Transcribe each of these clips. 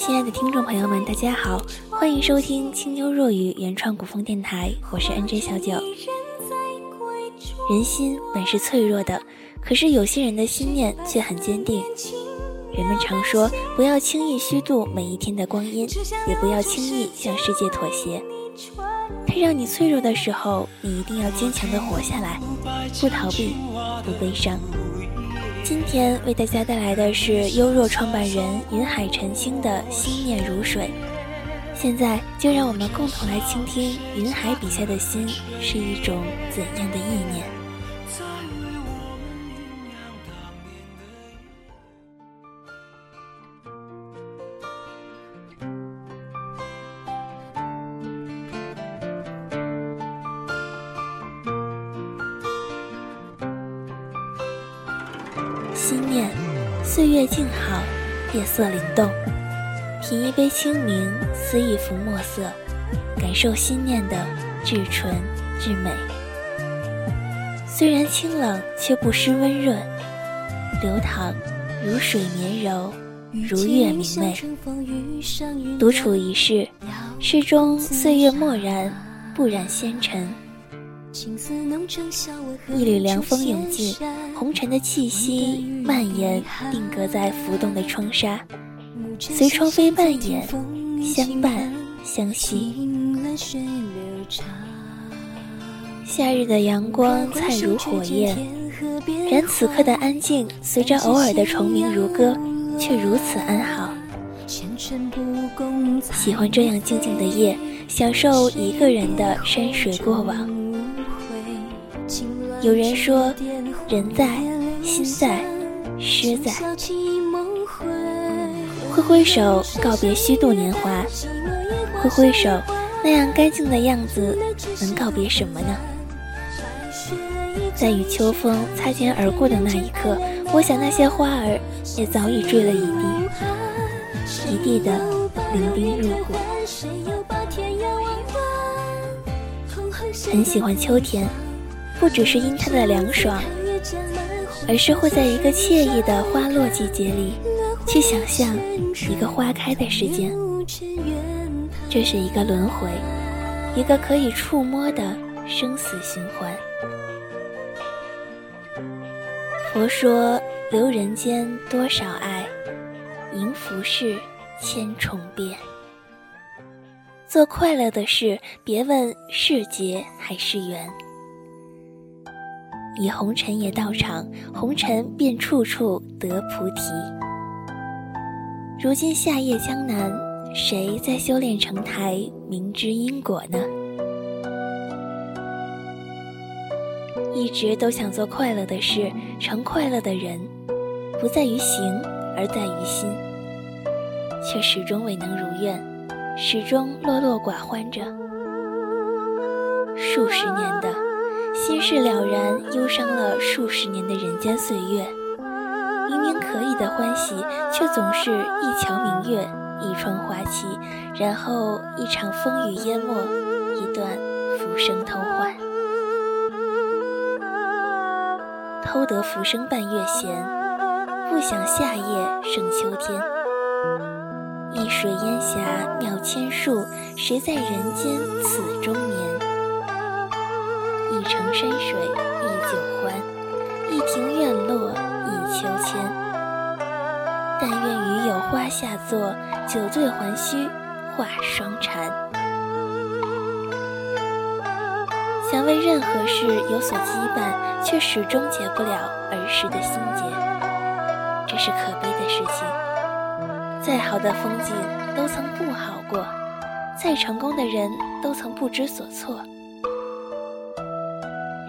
亲爱的听众朋友们，大家好，欢迎收听清幽若雨原创古风电台，我是 NJ 小九。人心本是脆弱的，可是有些人的心念却很坚定。人们常说，不要轻易虚度每一天的光阴，也不要轻易向世界妥协。它让你脆弱的时候，你一定要坚强的活下来，不逃避，不悲伤。今天为大家带来的是优若创办人云海晨星的心念如水。现在就让我们共同来倾听云海笔下的心是一种怎样的意念。心念，岁月静好，夜色灵动。品一杯清明，思一幅墨色，感受心念的至纯至美。虽然清冷，却不失温润，流淌如水绵柔，如月明媚。独处一室，室中岁月漠然，不染纤尘。一缕凉风涌进，红尘的气息蔓延，定格在浮动的窗纱，随窗飞蔓延，相伴相惜。夏日的阳光灿如火焰，然此刻的安静，随着偶尔的虫鸣如歌，却如此安好。喜欢这样静静的夜，享受一个人的山水过往。有人说，人在，心在，诗在。挥挥手告别虚度年华，挥挥手，那样干净的样子，能告别什么呢？在与秋风擦肩而过的那一刻，我想那些花儿也早已坠了一地，一地的伶仃入骨。很喜欢秋天。不只是因它的凉爽，而是会在一个惬意的花落季节里，去想象一个花开的时间。这是一个轮回，一个可以触摸的生死循环。佛说：留人间多少爱，迎浮世千重变。做快乐的事，别问是劫还是缘。以红尘也道场，红尘便处处得菩提。如今夏夜江南，谁在修炼成台，明知因果呢？一直都想做快乐的事，成快乐的人，不在于行，而在于心，却始终未能如愿，始终落落寡欢着，数十年的。心事了然，忧伤了数十年的人间岁月，明明可以的欢喜，却总是一桥明月，一窗花期，然后一场风雨淹没，一段浮生偷换。偷得浮生半月闲，不想夏夜胜秋天。一水烟霞妙千树，谁在人间此中眠？一程山水忆酒欢，一庭院落忆秋千。但愿与有花下坐，酒醉还须画双蝉。想为任何事有所羁绊，却始终解不了儿时的心结，这是可悲的事情。再好的风景都曾不好过，再成功的人都曾不知所措。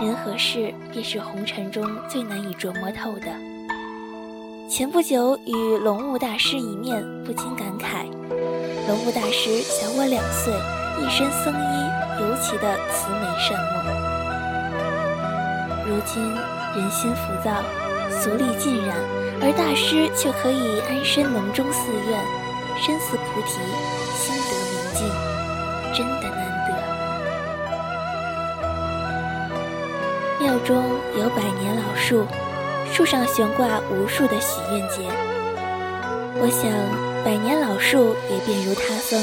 人和事，便是红尘中最难以琢磨透的。前不久与龙悟大师一面，不禁感慨：龙悟大师小我两岁，一身僧衣，尤其的慈眉善目。如今人心浮躁，俗力尽染，而大师却可以安身笼中寺院，身似菩提，中有百年老树，树上悬挂无数的许愿结。我想，百年老树也便如他风，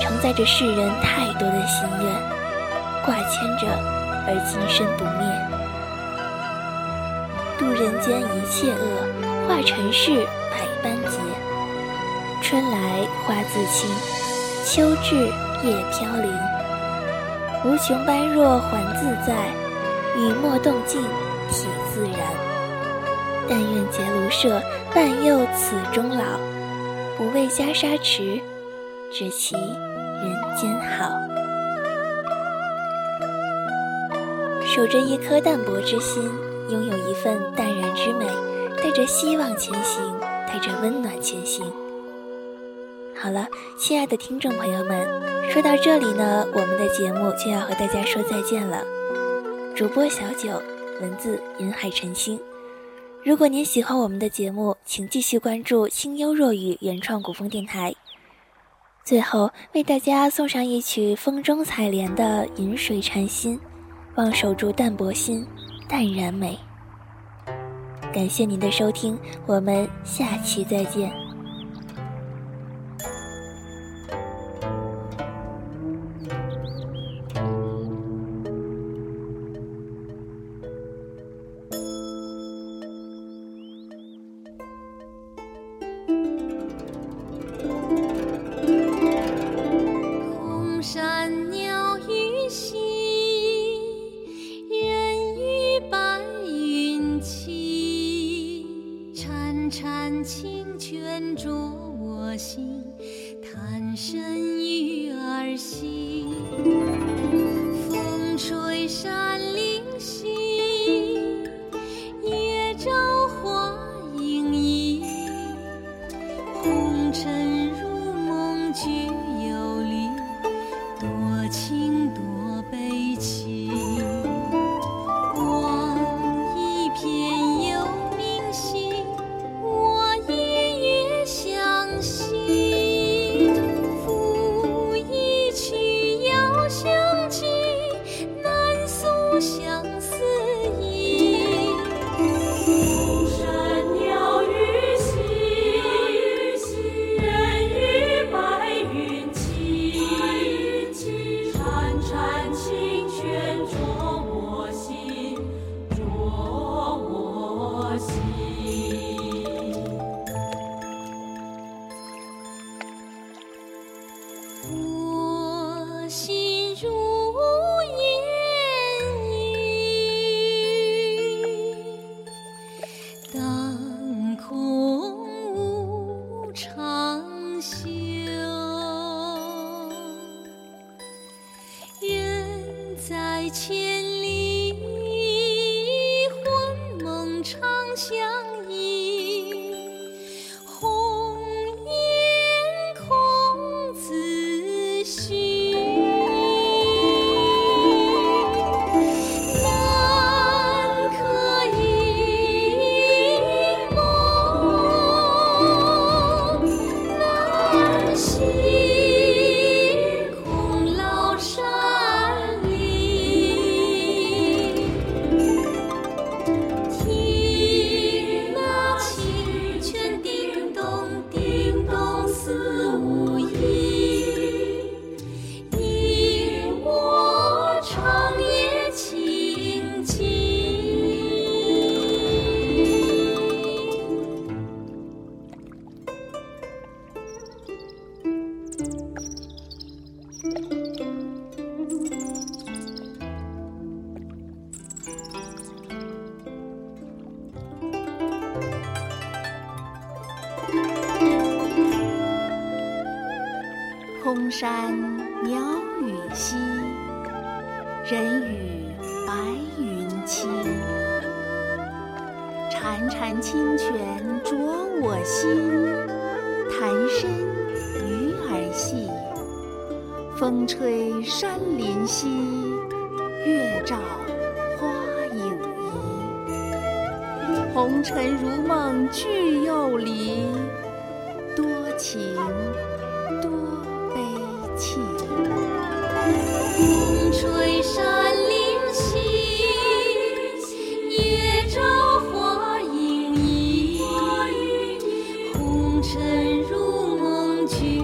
承载着世人太多的心愿，挂牵着而今生不灭。渡人间一切恶，化尘世百般劫。春来花自青，秋至叶飘零。无穷般若还自在，雨墨动静体自然。但愿结庐舍，伴幼此终老，不为袈裟迟，只祈人间好。守着一颗淡泊之心，拥有一份淡然之美，带着希望前行，带着温暖前行。好了，亲爱的听众朋友们，说到这里呢，我们的节目就要和大家说再见了。主播小九，文字云海晨星。如果您喜欢我们的节目，请继续关注清幽若雨原创古风电台。最后为大家送上一曲风中采莲的《饮水禅心》，望守住淡泊心，淡然美。感谢您的收听，我们下期再见。着我心，贪生与儿戏。Ooh. Jesus. 空山鸟语稀，人语白云栖。潺潺清泉濯我心，潭深鱼儿戏。风吹山林稀，月照花影移。红尘如梦聚又离，多情。风吹山林起月照花影移红尘入梦去。